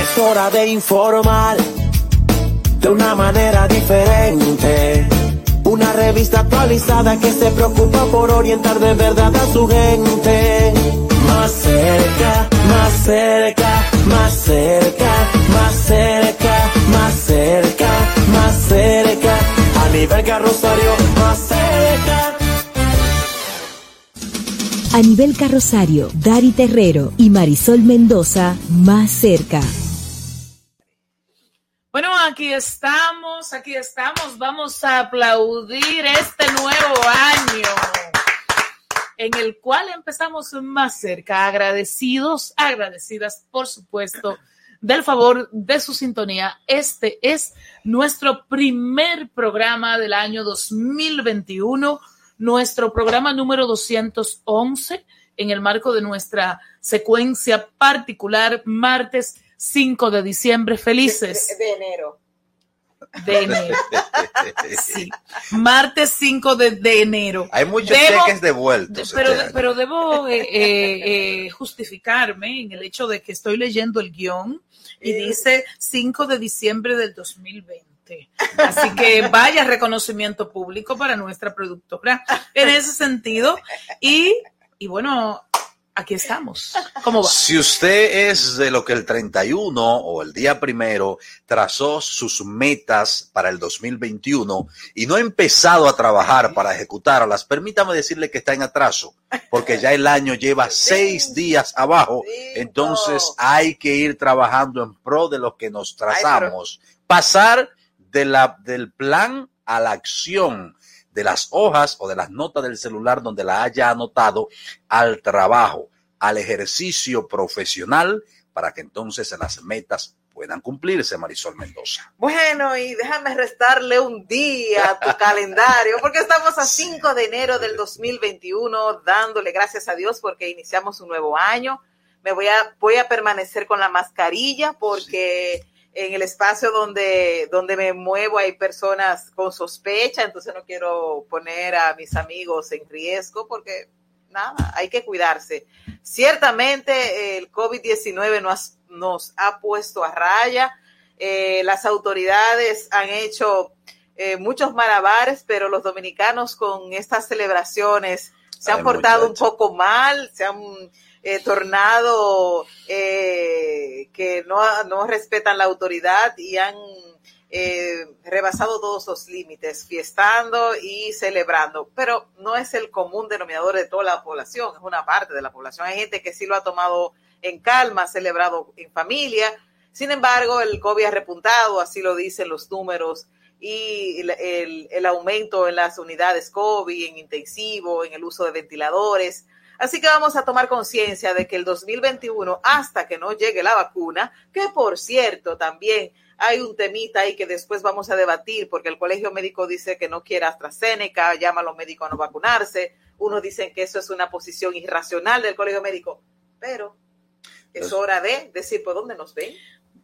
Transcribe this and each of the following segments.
Es hora de informar de una manera diferente. Una revista actualizada que se preocupa por orientar de verdad a su gente. Más cerca, más cerca, más cerca, más cerca, más cerca, más cerca. A nivel carrosario, más cerca. A nivel carrosario, Dari Terrero y Marisol Mendoza más cerca. Bueno, aquí estamos, aquí estamos. Vamos a aplaudir este nuevo año en el cual empezamos más cerca, agradecidos, agradecidas, por supuesto, del favor de su sintonía. Este es nuestro primer programa del año 2021 nuestro programa número 211 en el marco de nuestra secuencia particular, martes 5 de diciembre. Felices. De, de, de enero. De enero. Sí. Martes 5 de, de enero. Hay muchos Debo- cheques devueltos. Pero, este año. pero debo eh, eh, eh, justificarme en el hecho de que estoy leyendo el guion y dice 5 de diciembre del 2020. Así que vaya reconocimiento público para nuestra productora en ese sentido. Y, y bueno, aquí estamos. ¿Cómo va? Si usted es de lo que el 31 o el día primero trazó sus metas para el 2021 y no ha empezado a trabajar para ejecutarlas, permítame decirle que está en atraso, porque ya el año lleva seis días abajo, entonces hay que ir trabajando en pro de lo que nos trazamos. Pasar de la, del plan a la acción de las hojas o de las notas del celular donde la haya anotado al trabajo, al ejercicio profesional, para que entonces las metas puedan cumplirse, Marisol Mendoza. Bueno, y déjame restarle un día a tu calendario, porque estamos a 5 de enero del 2021, dándole gracias a Dios porque iniciamos un nuevo año. Me voy a, voy a permanecer con la mascarilla porque en el espacio donde, donde me muevo hay personas con sospecha, entonces no quiero poner a mis amigos en riesgo porque nada, hay que cuidarse. Ciertamente el COVID-19 nos, nos ha puesto a raya. Eh, las autoridades han hecho eh, muchos malabares, pero los dominicanos con estas celebraciones se han Ay, portado un poco mal, se han eh, tornado eh, que no, respetan la autoridad y han eh, rebasado todos los límites, fiestando y celebrando, pero no es el común denominador de toda la población, es una parte de la población. Hay gente que sí lo ha tomado en calma, celebrado en familia. Sin embargo, el COVID ha repuntado, así lo dicen los números, y el- el aumento en las unidades COVID, en intensivo, en el uso de ventiladores. Así que vamos a tomar conciencia de que el 2021, hasta que no llegue la vacuna, que por cierto también hay un temita ahí que después vamos a debatir, porque el colegio médico dice que no quiere AstraZeneca, llama a los médicos a no vacunarse, unos dicen que eso es una posición irracional del colegio médico, pero es hora de decir por dónde nos ven.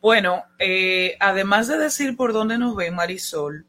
Bueno, eh, además de decir por dónde nos ven, Marisol.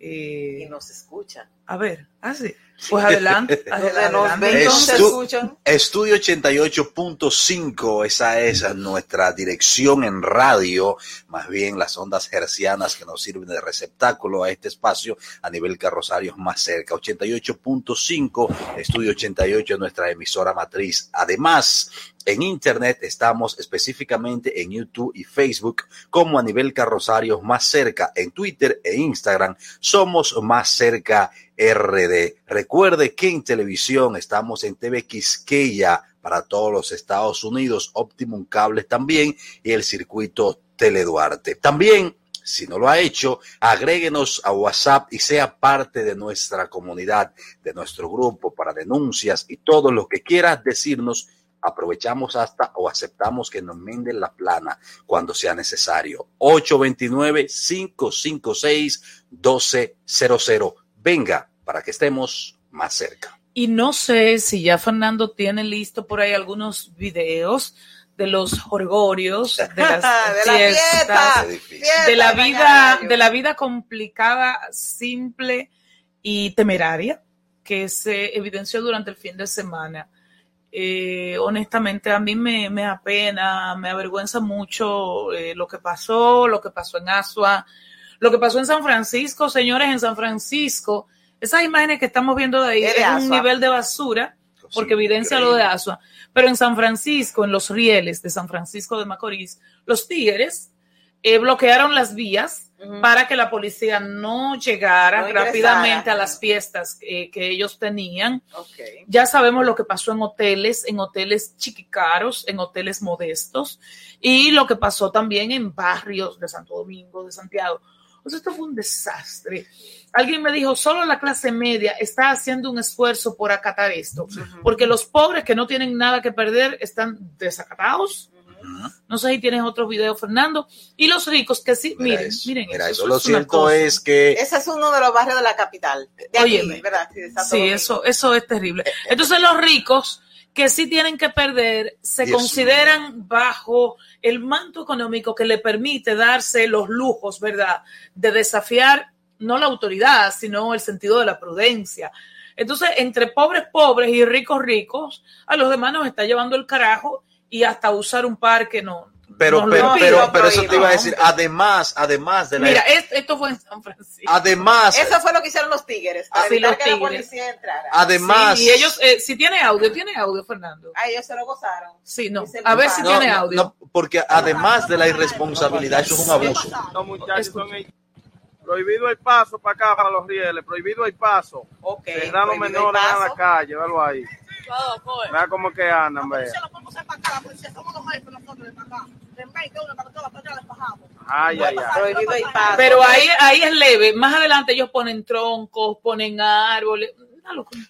eh, y nos escuchan. A ver, así. Pues adelante. Adelante, escuchan. Estudio 88.5, esa es nuestra dirección en radio, más bien las ondas hercianas que nos sirven de receptáculo a este espacio a nivel carrosarios más cerca. 88.5, Estudio 88 es nuestra emisora matriz. Además, en internet estamos específicamente en YouTube y Facebook como a nivel carrosarios más cerca. En Twitter e Instagram somos más cerca RD. Recuerde que en televisión estamos en TV Quisqueya para todos los Estados Unidos, Optimum Cables también y el circuito Teleduarte. También, si no lo ha hecho, agréguenos a WhatsApp y sea parte de nuestra comunidad, de nuestro grupo para denuncias y todo lo que quiera decirnos. Aprovechamos hasta o aceptamos que nos menden la plana cuando sea necesario. 829-556-1200. Venga, para que estemos más cerca. Y no sé si ya Fernando tiene listo por ahí algunos videos de los jorgorios, de las De la fiestas, fiesta. Qué difícil. de la Fiesta, vida, de la vida complicada, simple y temeraria que se evidenció durante el fin de semana. Eh, honestamente, a mí me, me apena, me avergüenza mucho eh, lo que pasó, lo que pasó en Asua, lo que pasó en San Francisco, señores, en San Francisco. Esas imágenes que estamos viendo de ahí Es un nivel de basura porque Sí, evidencia lo de. Asua. Pero en San Francisco, en los rieles de San Francisco de Macorís, los tigres eh, bloquearon las vías Para que la policía no llegara No rápidamente a las fiestas eh, que ellos tenían. Ok. Ya sabemos lo que pasó en hoteles, en hoteles chiquicaros, en hoteles modestos, y lo que pasó también en barrios de Santo Domingo, de Santiago. Pues esto fue un desastre. Alguien me dijo, solo la clase media está haciendo un esfuerzo por acatar esto, porque los pobres que no tienen nada que perder están desacatados. No sé si tienes otros videos, Fernando. Y los ricos que sí, Mira miren, eso, miren mira eso. eso. Lo es cierto es que Ese es uno de los barrios de la capital. De aquí, Óyeme. ¿verdad? Sí, eso, eso es terrible. Entonces los ricos que sí tienen que perder se Dios consideran bajo el manto económico que le permite darse los lujos, ¿verdad? De desafiar no la autoridad, sino el sentido de la prudencia. Entonces, entre pobres pobres y ricos ricos, a los demás nos está llevando el carajo y hasta usar un parque no. pero, pero, pero, pero eso te iba a ¿no? decir, además, además de la Mira, es- esto fue en San Francisco. además, Eso fue lo que hicieron los tigres. Para Ah, evitar los que la tigres. policía entrara. además, Sí, y ellos, eh, si tiene audio, tiene audio, Fernando. A ellos se lo gozaron. Sí, no. A ver si no, tiene no, audio. no, porque además de la irresponsabilidad, eso es un abuso. Los muchachos son prohibido el paso para acá, para los rieles, prohibido el paso. Ok. Cerrar los menores en la calle, velo ahí. Vea cómo que andan. Ay, ay, ay. Pero ahí, ahí es leve. Más adelante ellos ponen troncos, ponen árboles.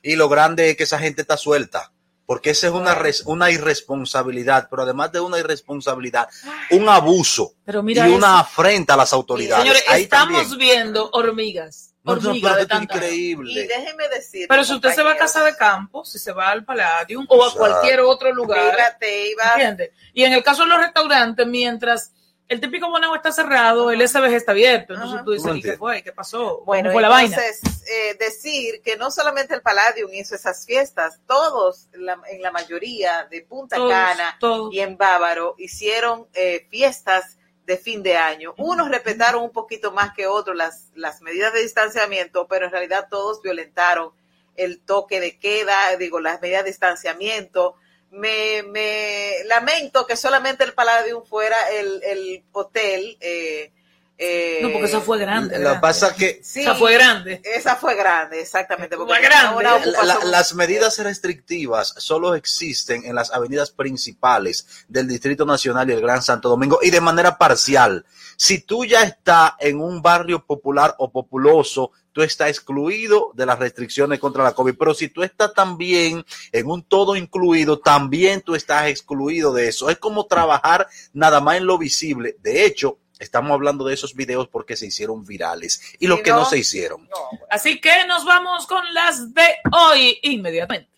Y lo grande es que esa gente está suelta, porque esa es una, res- una irresponsabilidad, pero además de una irresponsabilidad, un abuso Pero y mira una afrenta a las autoridades. Señores, Ahí estamos también. viendo hormigas. No, no, de tanta- increíble. Y déjeme decir. Pero si usted se va a casa de campo, si se va al Palladium o a cualquier otro lugar, Fíjate, iba. ¿entiende? Y en el caso de los restaurantes, mientras el típico Bonao está cerrado, el SBG está abierto. Entonces Ajá. tú dices, ¿y qué fue? ¿Qué pasó? Bueno, ¿Cómo fue la vaina? entonces, eh, decir que no solamente el Palladium hizo esas fiestas, todos, la- en la mayoría de Punta Todos, Cana todos. y en Bávaro, hicieron eh, fiestas de fin de año. Unos respetaron un poquito más que otros las, las medidas de distanciamiento, pero en realidad todos violentaron el toque de queda, digo, las medidas de distanciamiento. Me, me lamento que solamente el Palladium fuera el, el hotel. eh, eh, No, porque eso fue grande. Lo que pasa que Sí, O sea, fue grande. esa fue grande, exactamente. porque Fue grande. La- la- las medidas restrictivas solo existen en las avenidas principales del Distrito Nacional y el Gran Santo Domingo y de manera parcial. Si tú ya estás en un barrio popular o populoso, tú estás excluido de las restricciones contra la COVID. Pero si tú estás también en un todo incluido, también tú estás excluido de eso. Es como trabajar nada más en lo visible. De hecho, estamos hablando de esos videos porque se hicieron virales y los que no no- se hicieron. No, bueno. Así que nos vamos con las de hoy inmediatamente.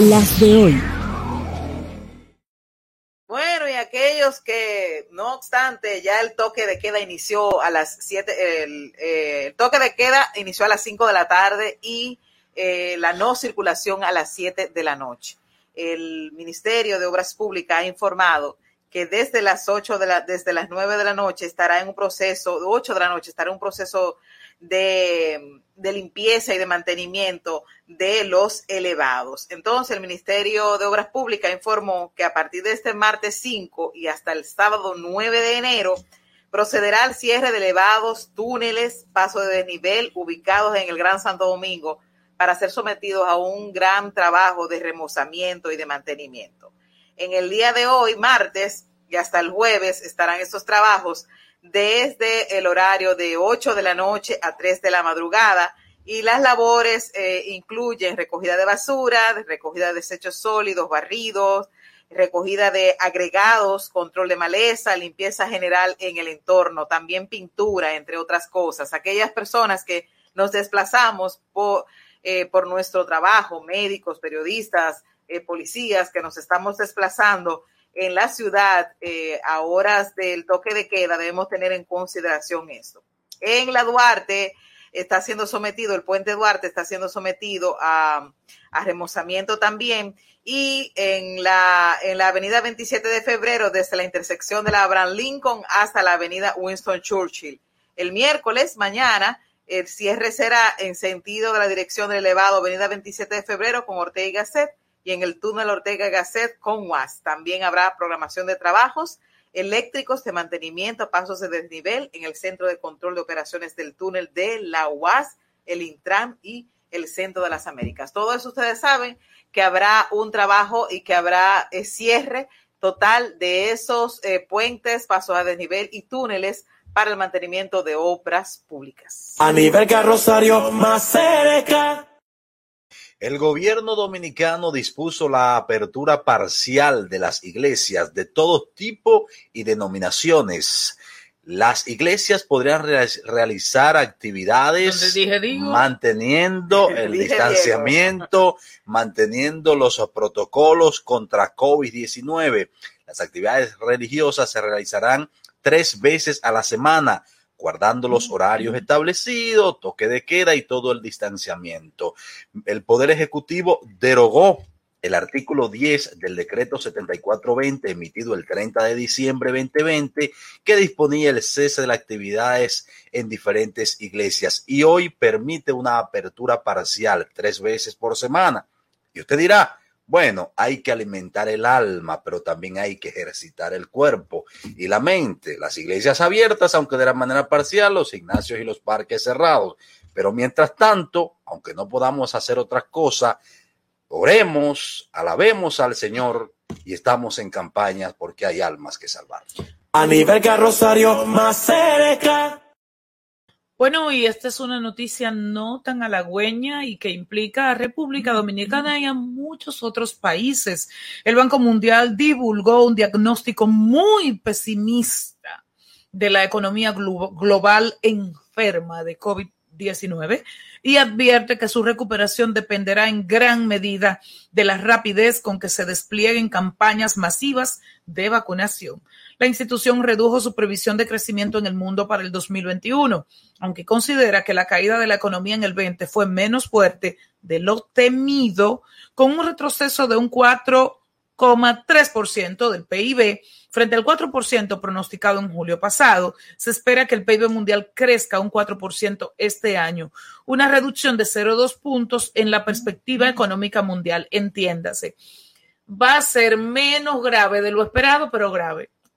Las de hoy. Bueno, y aquellos que, no obstante, ya el toque de queda inició a las 7, el, eh, el toque de queda inició a las 5 de la tarde y eh, la no circulación a las 7 de la noche. El Ministerio de Obras Públicas ha informado que desde las 8 de la, desde las 9 de la noche estará en un proceso, 8 de la noche estará en un proceso de, de limpieza y de mantenimiento de los elevados. Entonces, el Ministerio de Obras Públicas informó que a partir de este martes 5 y hasta el sábado 9 de enero procederá al cierre de elevados, túneles, pasos de desnivel ubicados en el Gran Santo Domingo para ser sometidos a un gran trabajo de remozamiento y de mantenimiento. En el día de hoy, martes, y hasta el jueves estarán estos trabajos desde el horario de 8 de la noche a 3 de la madrugada Y las labores eh, incluyen recogida de basura, recogida de desechos sólidos, barridos, recogida de agregados, control de maleza, limpieza general en el entorno, también pintura, entre otras cosas. Aquellas personas que nos desplazamos por, eh, por nuestro trabajo, médicos, periodistas, eh, policías, que nos estamos desplazando en la ciudad eh, a horas del toque de queda, debemos tener en consideración esto. En la Duarte está siendo sometido, el puente Duarte está siendo sometido a, a remozamiento también y en la, en la avenida 27 de febrero, desde la intersección de la Abraham Lincoln hasta la avenida Winston Churchill. El miércoles, mañana, el cierre será en sentido de la dirección del elevado avenida 27 de febrero con Ortega y y en el túnel Ortega Gasset con UAS. También habrá programación de trabajos eléctricos de mantenimiento, pasos de desnivel en el centro de control de operaciones del túnel de la UAS, el Intram y el Centro de las Américas. Todo eso ustedes saben que habrá un trabajo y que habrá eh, cierre total de esos eh, puentes, pasos a desnivel y túneles para el mantenimiento de obras públicas. A nivel carrosario más cerca. El gobierno dominicano dispuso la apertura parcial de las iglesias de todo tipo y denominaciones. Las iglesias podrían re realizar actividades dije, manteniendo el distanciamiento, manteniendo los protocolos contra COVID-19. Las actividades religiosas se realizarán tres veces a la semana, guardando los horarios establecidos, toque de queda y todo el distanciamiento. El Poder Ejecutivo derogó el artículo 10 del decreto 7420 emitido el 30 de diciembre 2020 que disponía el cese de las actividades en diferentes iglesias y hoy permite una apertura parcial tres veces por semana. Y usted dirá, bueno, hay que alimentar el alma, pero también hay que ejercitar el cuerpo y la mente. Las iglesias abiertas, aunque de la manera parcial, los gimnasios y los parques cerrados. Pero mientras tanto, aunque no podamos hacer otras cosas, Oremos, alabemos al Señor y estamos en campaña porque hay almas que salvar. A nivel más cerca. Bueno, y esta es una noticia no tan halagüeña y que implica a República Dominicana y a muchos otros países. El Banco Mundial divulgó un diagnóstico muy pesimista de la economía glo global enferma de COVID 19 y advierte que su recuperación dependerá en gran medida de la rapidez con que se desplieguen campañas masivas de vacunación. La institución redujo su previsión de crecimiento en el mundo para el 2021, aunque considera que la caída de la economía en el 20 fue menos fuerte de lo temido, con un retroceso de un 4,3% del PIB Frente al 4% pronosticado en julio pasado, se espera que el PIB mundial crezca un 4% este año, una reducción de 0,2 puntos en la perspectiva económica mundial, entiéndase. Va a ser menos grave de lo esperado, pero grave.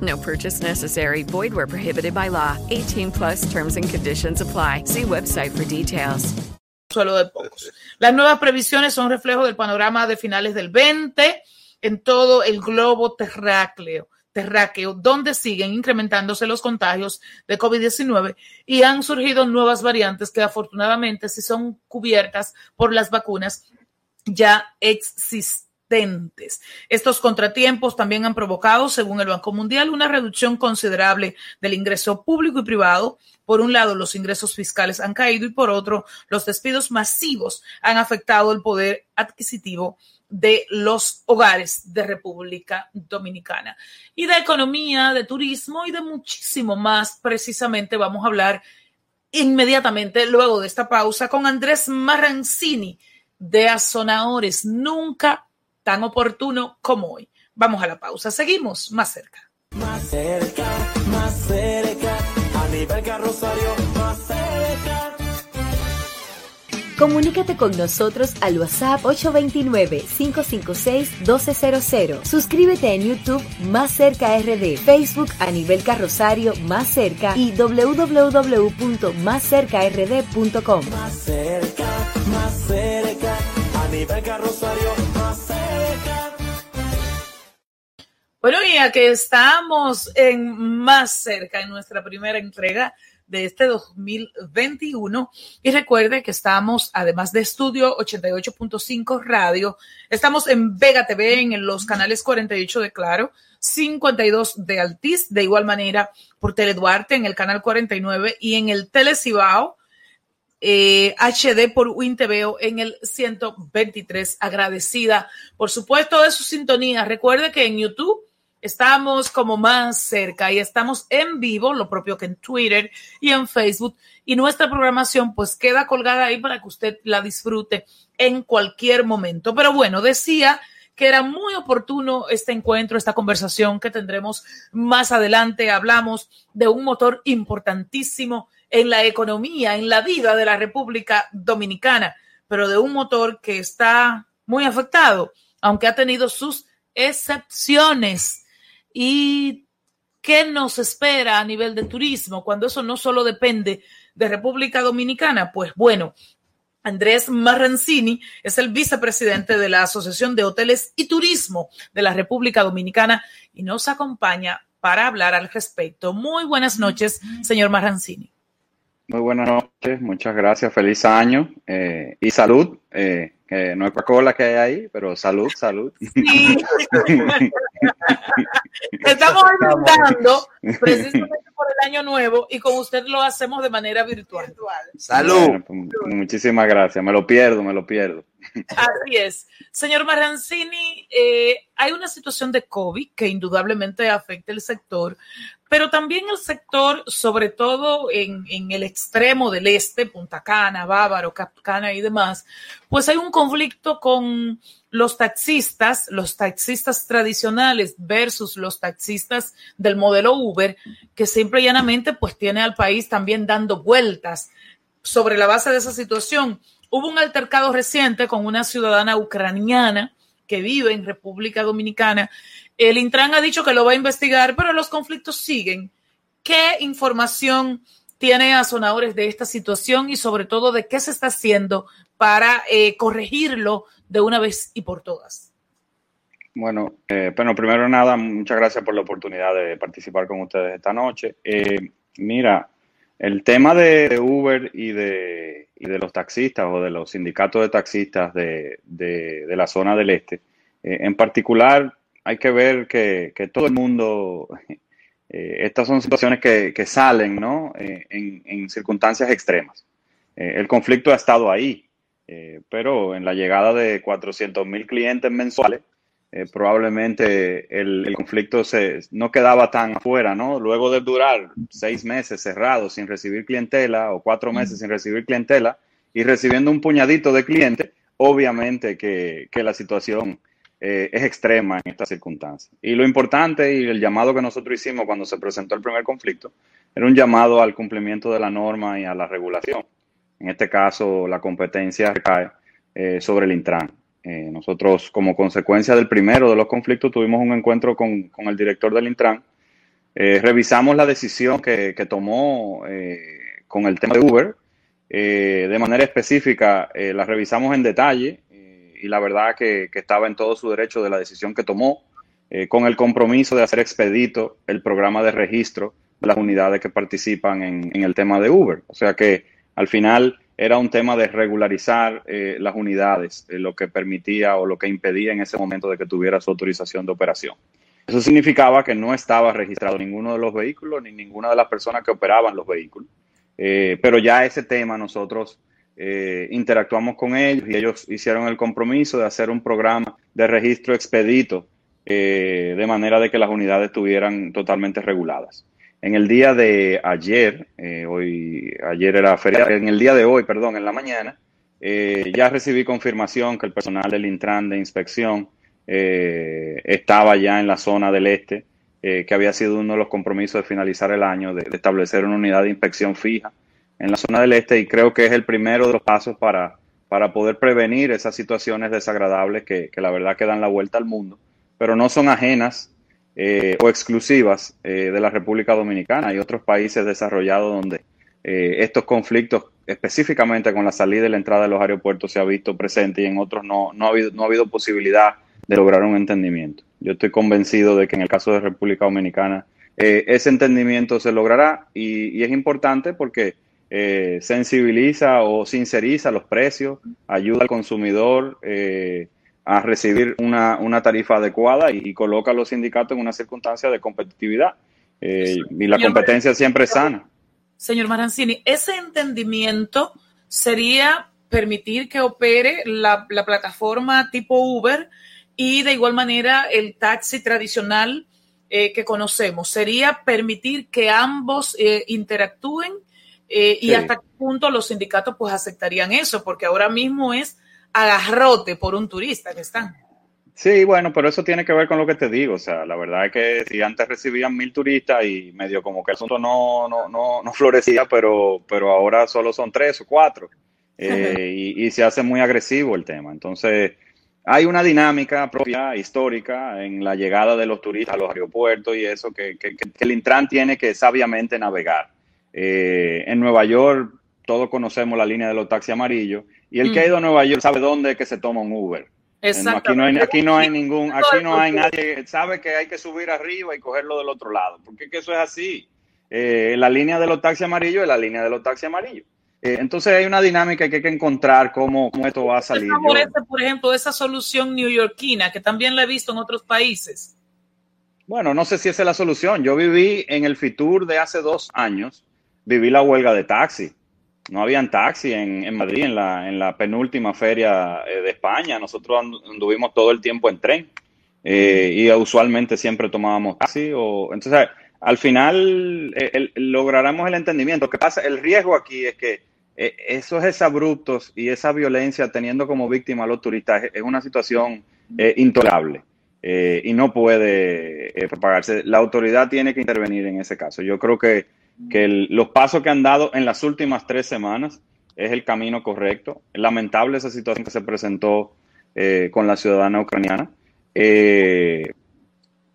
No purchase necessary. Void where prohibited by law. 18 plus terms and conditions apply. See website for details. Suelo de pocos. Las nuevas previsiones son reflejo del panorama de finales del 20 en todo el globo terráqueo, terráqueo donde siguen incrementándose los contagios de COVID-19 y han surgido nuevas variantes que afortunadamente sí son cubiertas por las vacunas ya estos contratiempos también han provocado, según el Banco Mundial, una reducción considerable del ingreso público y privado. Por un lado, los ingresos fiscales han caído y por otro, los despidos masivos han afectado el poder adquisitivo de los hogares de República Dominicana. Y de economía, de turismo y de muchísimo más, precisamente vamos a hablar inmediatamente luego de esta pausa con Andrés Marrancini de Azonadores, nunca tan oportuno como hoy. Vamos a la pausa, seguimos más cerca. Más cerca, más cerca, a nivel carrosario, más cerca. Comunícate con nosotros al WhatsApp 829-556-1200. Suscríbete en YouTube Más Cerca RD, Facebook a nivel carrosario Más Cerca y www.máscercard.com. Más cerca, más cerca, a nivel carrosario, más Bueno, y aquí estamos en Más Cerca, en nuestra primera entrega de este 2021. Y recuerde que estamos, además de Estudio 88.5 Radio, estamos en Vega TV, en los canales 48 de Claro, 52 de Altiz, de igual manera por Teleduarte en el canal 49 y en el Telecibao. Eh, HD por WinTVO en el 123. Agradecida, por supuesto, de su sintonía. Recuerde que en YouTube Estamos como más cerca y estamos en vivo, lo propio que en Twitter y en Facebook. Y nuestra programación pues queda colgada ahí para que usted la disfrute en cualquier momento. Pero bueno, decía que era muy oportuno este encuentro, esta conversación que tendremos más adelante. Hablamos de un motor importantísimo en la economía, en la vida de la República Dominicana, pero de un motor que está muy afectado, aunque ha tenido sus excepciones y qué nos espera a nivel de turismo cuando eso no solo depende de República Dominicana. Pues bueno, Andrés Marrancini es el vicepresidente de la Asociación de Hoteles y Turismo de la República Dominicana y nos acompaña para hablar al respecto. Muy buenas noches, señor Marrancini. Muy buenas noches, muchas gracias, feliz año eh, y salud. Eh, que no es Coca-Cola que hay ahí, pero salud, salud. Sí. Estamos brindando precisamente por el año nuevo y con usted lo hacemos de manera virtual. Salud. Bueno, pues, muchísimas gracias, me lo pierdo, me lo pierdo. Así es. Señor Marrancini, eh, hay una situación de COVID que indudablemente afecta el sector, pero también el sector, sobre todo en, el extremo del este, Punta Cana, Bávaro, Capcana y demás, pues hay un conflicto con los taxistas, los taxistas tradicionales versus los taxistas del modelo Uber, que simple y llanamente pues tiene al país también dando vueltas sobre la base de esa situación. Hubo un altercado reciente con una ciudadana ucraniana que vive en República Dominicana. El Intran ha dicho que lo va a investigar, pero los conflictos siguen. ¿Qué información tiene a Sonadores de esta situación y sobre todo de qué se está haciendo para eh, corregirlo de una vez y por todas? Bueno, eh, bueno, primero nada, muchas gracias por la oportunidad de participar con ustedes esta noche. Eh, mira, el tema de Uber y de, los taxistas o de los sindicatos de taxistas de, la zona del este, en particular hay que ver que, que todo el mundo, eh, estas son situaciones que, que salen ¿no? Eh, en, en, circunstancias extremas. el conflicto ha estado ahí, pero en la llegada de 400 mil clientes mensuales, eh, probablemente el, el, conflicto se, no quedaba tan afuera, ¿no? Luego de durar seis meses cerrados sin recibir clientela o cuatro meses sin recibir clientela y recibiendo un puñadito de clientes, obviamente que, que la situación eh, es extrema en estas circunstancias. Y lo importante y el llamado que nosotros hicimos cuando se presentó el primer conflicto era un llamado al cumplimiento de la norma y a la regulación. En este caso, la competencia recae eh, sobre el Intran. Eh, nosotros, como consecuencia del primero de los conflictos, tuvimos un encuentro con, con el director del Intran. Revisamos la decisión que, que tomó con el tema de Uber. De manera específica, la revisamos en detalle y la verdad que, que, estaba en todo su derecho de la decisión que tomó, con el compromiso de hacer expedito el programa de registro de las unidades que participan en, en el tema de Uber. O sea que al final era un tema de regularizar eh, las unidades, eh, lo que permitía o lo que impedía en ese momento de que tuviera su autorización de operación. Eso significaba que no estaba registrado ninguno de los vehículos ni ninguna de las personas que operaban los vehículos. Eh, pero ya ese tema nosotros eh, interactuamos con ellos y ellos hicieron el compromiso de hacer un programa de registro expedito eh, de manera de que las unidades estuvieran totalmente reguladas. En el día de ayer, eh, hoy, ayer era feria, en el día de hoy, perdón, en la mañana, ya recibí confirmación que el personal del Intran de inspección estaba ya en la zona del este, que había sido uno de los compromisos de finalizar el año, de establecer una unidad de inspección fija en la zona del este y creo que es el primero de los pasos para, para poder prevenir esas situaciones desagradables que, que la verdad que dan la vuelta al mundo, pero no son ajenas eh, o exclusivas eh, de la República Dominicana. Hay otros países desarrollados donde eh, estos conflictos, específicamente con la salida y la entrada de los aeropuertos, se ha visto presente y en otros no, no, ha, habido, no ha habido posibilidad de lograr un entendimiento. Yo estoy convencido de que en el caso de República Dominicana ese entendimiento se logrará y es importante porque eh, sensibiliza o sinceriza los precios, ayuda al consumidor eh, a recibir una, una, tarifa adecuada y, coloca a los sindicatos en una circunstancia de competitividad. Eh, y la competencia siempre es sana. Señor Marancini, ese entendimiento sería permitir que opere la, la plataforma tipo Uber y de igual manera el taxi tradicional que conocemos. Sería permitir que ambos interactúen eh, y hasta qué punto los sindicatos pues aceptarían eso, porque ahora mismo es agarrote por un turista que están. Sí, bueno, pero eso tiene que ver con lo que te digo. O sea, la verdad es que si antes recibían mil turistas y medio como que el asunto no, no, no, no florecía, pero, pero ahora solo son tres o cuatro. Eh, y, se hace muy agresivo el tema. Entonces, hay una dinámica propia, histórica, en la llegada de los turistas a los aeropuertos y eso que, que el Intran tiene que sabiamente navegar. Eh, en Nueva York todos conocemos la línea de los taxis amarillos y el que ha mm. ido a Nueva York sabe dónde es que se toma un Uber. Aquí no, hay, aquí no hay ningún, aquí no hay nadie, sabe que hay que subir arriba y cogerlo del otro lado, porque que eso es así. Eh, la línea de los taxis amarillos es la línea de los taxis amarillos. Eh, entonces hay una dinámica que hay que encontrar cómo, cómo esto va a salir. por ejemplo, esa solución neoyorquina que también la he visto en otros países. Bueno, no sé si esa es la solución. Yo viví en el Fitur de hace dos años viví la huelga de taxi. No habían taxi en, en Madrid, en la, en la penúltima feria eh, de España. Nosotros anduvimos todo el tiempo en tren eh, y usualmente siempre tomábamos taxi. O, entonces, al final eh, lograremos el entendimiento. que pasa? El riesgo aquí es que esos abruptos y esa violencia teniendo como víctima a los turistas es una situación intolerable. y no puede propagarse. La autoridad tiene que intervenir en ese caso. Yo creo que que los pasos que han dado en las últimas tres semanas es el camino correcto. Es lamentable esa situación que se presentó eh, con la ciudadana ucraniana. Eh,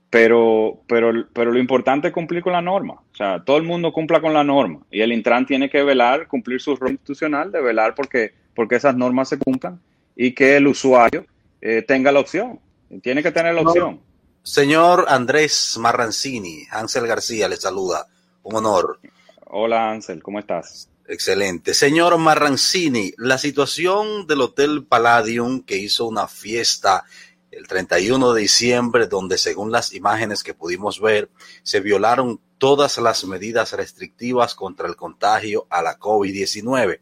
pero, pero, pero lo importante es cumplir con la norma. O sea, todo el mundo cumpla con la norma. Y el Intran tiene que velar, cumplir su rol institucional de velar porque, porque esas normas se cumplan y que el usuario eh, tenga la opción. Tiene que tener la opción. Señor Andrés Marrancini, Ángel García le saluda. Un honor. Hola Ansel, ¿cómo estás? Excelente. Señor Marrancini, la situación del Hotel Palladium que hizo una fiesta el 31 de diciembre donde según las imágenes que pudimos ver se violaron todas las medidas restrictivas contra el contagio a la COVID-19.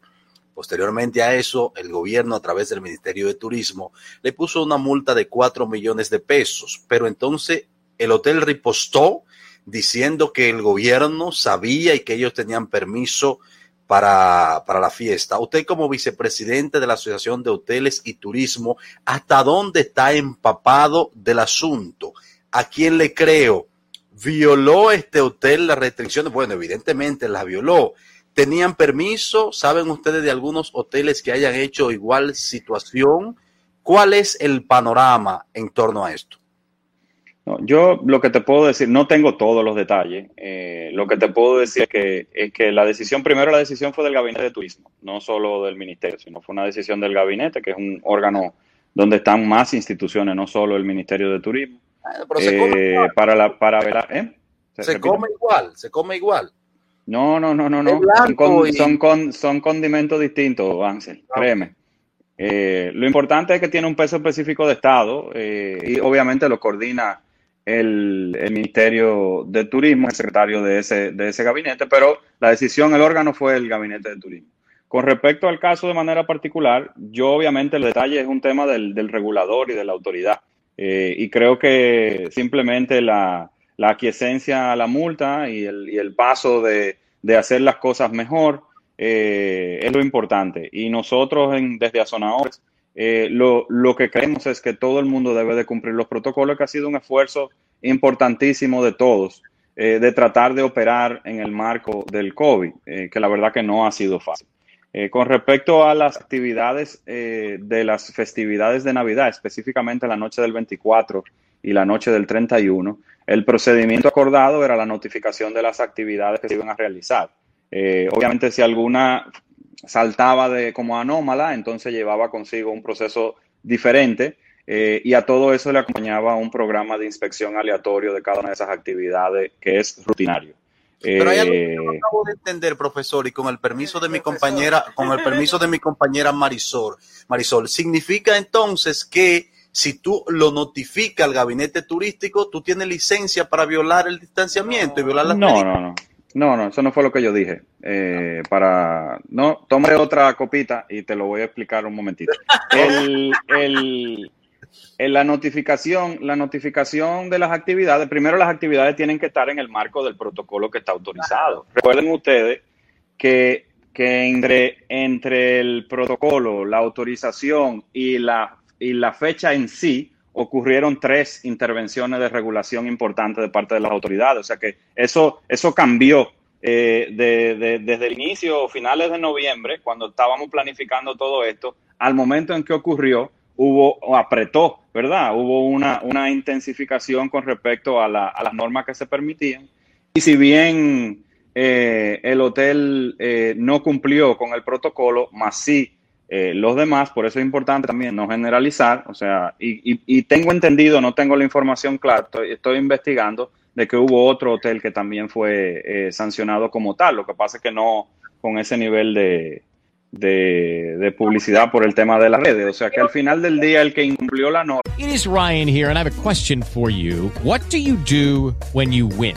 Posteriormente a eso, el gobierno a través del Ministerio de Turismo le puso una multa de 4 millones de pesos, pero entonces el hotel ripostó diciendo que el gobierno sabía y que ellos tenían permiso para, para, la fiesta. Usted como vicepresidente de la Asociación de Hoteles y Turismo, ¿hasta dónde está empapado del asunto? ¿A quién le creo? ¿Violó este hotel las restricciones? Bueno, evidentemente las violó. ¿Tenían permiso? ¿Saben ustedes de algunos hoteles que hayan hecho igual situación? ¿Cuál es el panorama en torno a esto? Yo lo que te puedo decir, no tengo todos los detalles. Eh, lo que te puedo decir es que, es que la decisión, primero la decisión fue del Gabinete de Turismo, no solo del Ministerio, sino fue una decisión del Gabinete, que es un órgano donde están más instituciones, no solo el Ministerio de Turismo. Eh, para la, para velar, ¿eh? Se, come igual, se come igual. No, no, no, no, no. Son, con, son, condimentos distintos, Ángel, ah. créeme. Eh, lo importante es que tiene un peso específico de Estado y obviamente lo coordina el, Ministerio de Turismo, el secretario de ese, de ese gabinete, pero la decisión, el órgano fue el gabinete de turismo. Con respecto al caso de manera particular, yo obviamente el detalle es un tema del, del regulador y de la autoridad. Eh, y creo que simplemente la, la aquiescencia a la multa y el, y el paso de, de, hacer las cosas mejor eh, es lo importante. Y nosotros en, desde Azonadores eh, lo, lo, que creemos es que todo el mundo debe de cumplir los protocolos, que ha sido un esfuerzo importantísimo de todos, eh, de tratar de operar en el marco del COVID, eh, que la verdad que no ha sido fácil. Con respecto a las actividades de las festividades de Navidad, específicamente la noche del 24 y la noche del 31, el procedimiento acordado era la notificación de las actividades que se iban a realizar. obviamente, si alguna saltaba de como anómala, entonces llevaba consigo un proceso diferente eh, y a todo eso le acompañaba un programa de inspección aleatorio de cada una de esas actividades que es rutinario. Pero hay algo que no acabo de entender, profesor, y con el permiso de mi compañera, con el permiso de mi compañera Marisol, Marisol, significa entonces que si tú lo notificas al gabinete turístico, tú tienes licencia para violar el distanciamiento y violar las No, no, no. No, no, eso no fue lo que yo dije. Eh, para no, tome otra copita y te lo voy a explicar un momentito. El, el, en la notificación, la notificación de las actividades, primero las actividades tienen que estar en el marco del protocolo que está autorizado. Recuerden ustedes que, que entre, entre el protocolo, la autorización y la, y la fecha en sí, ocurrieron tres intervenciones de regulación importantes de parte de las autoridades. O sea que eso, eso cambió eh, de, de, desde el inicio, finales de noviembre, cuando estábamos planificando todo esto, al momento en que ocurrió, hubo, o apretó, ¿verdad? Hubo una, una intensificación con respecto a, la, a, las normas que se permitían. Y si bien eh, el hotel eh, no cumplió con el protocolo, más sí eh, los demás, por eso es importante también no generalizar, o sea, y, y, tengo entendido, no tengo la información clara, estoy, estoy, investigando de que hubo otro hotel que también fue eh, sancionado como tal, lo que pasa es que no con ese nivel de, de, de, publicidad por el tema de las redes. O sea que al final del día el que incumplió la norma. It is Ryan here and I have a question for you. What do you do when you win?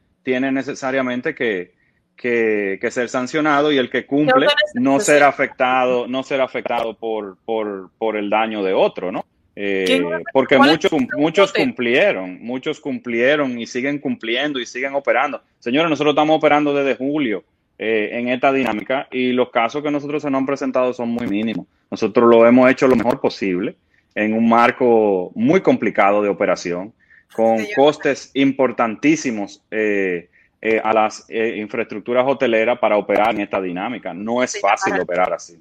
Tiene necesariamente que, que, que, ser sancionado y el que cumple no será afectado, no será afectado por, por, por el daño de otro, ¿no? Eh, porque muchos, muchos cumplieron, muchos cumplieron y siguen cumpliendo y siguen operando. Señores, nosotros estamos operando desde julio eh, en esta dinámica y los casos que nosotros se nos han presentado son muy mínimos. Nosotros lo hemos hecho lo mejor posible en un marco muy complicado de operación, con costes importantísimos eh, eh, a las eh, infraestructuras hoteleras para operar en esta dinámica. No es fácil operar así.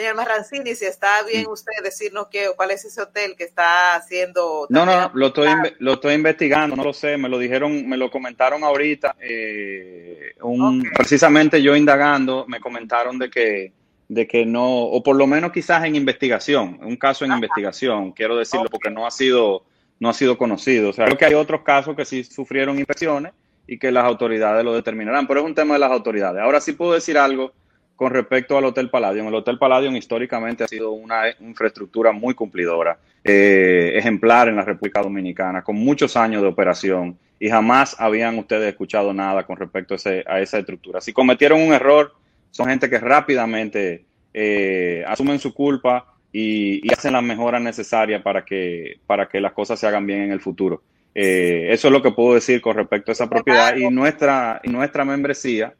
Señor Marrancini, si está bien usted decirnos qué, cuál es ese hotel que está haciendo. No, no, no, lo estoy, lo estoy investigando, no lo sé, me lo dijeron, me lo comentaron ahorita. Eh, un, okay. Precisamente yo indagando, me comentaron de que, de que no, o por lo menos quizás en investigación, un caso en Ajá. investigación, quiero decirlo okay. porque no ha sido, no ha sido conocido. O sea, creo que hay otros casos que sí sufrieron inspecciones y que las autoridades lo determinarán, pero es un tema de las autoridades. Ahora sí puedo decir algo con respecto al Hotel Palladium. El Hotel Palladium históricamente ha sido una infraestructura muy cumplidora, eh, ejemplar en la República Dominicana, con muchos años de operación y jamás habían ustedes escuchado nada con respecto a, ese, a esa estructura. Si cometieron un error, son gente que rápidamente eh, asumen su culpa y, y, hacen las mejoras necesarias para que, para que las cosas se hagan bien en el futuro. Eh, eso es lo que puedo decir con respecto a esa propiedad y nuestra, y nuestra membresía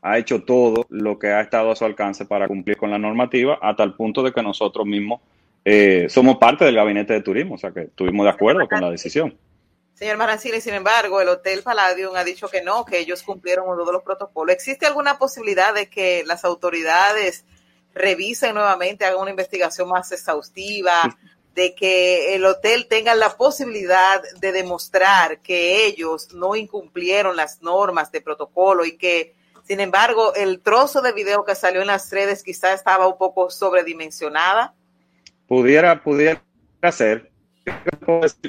ha hecho todo lo que ha estado a su alcance para cumplir con la normativa hasta el punto de que nosotros mismos eh, somos parte del gabinete de turismo, o sea que estuvimos de acuerdo con la decisión. Señor Marancini, sin embargo, el Hotel Palladium ha dicho que no, que ellos cumplieron todos los protocolos. ¿Existe alguna posibilidad de que las autoridades revisen nuevamente, hagan una investigación más exhaustiva, de que el hotel tenga la posibilidad de demostrar que ellos no incumplieron las normas de protocolo y que, sin embargo, el trozo de video que salió en las redes quizá estaba un poco sobredimensionada? Pudiera, pudiera ser.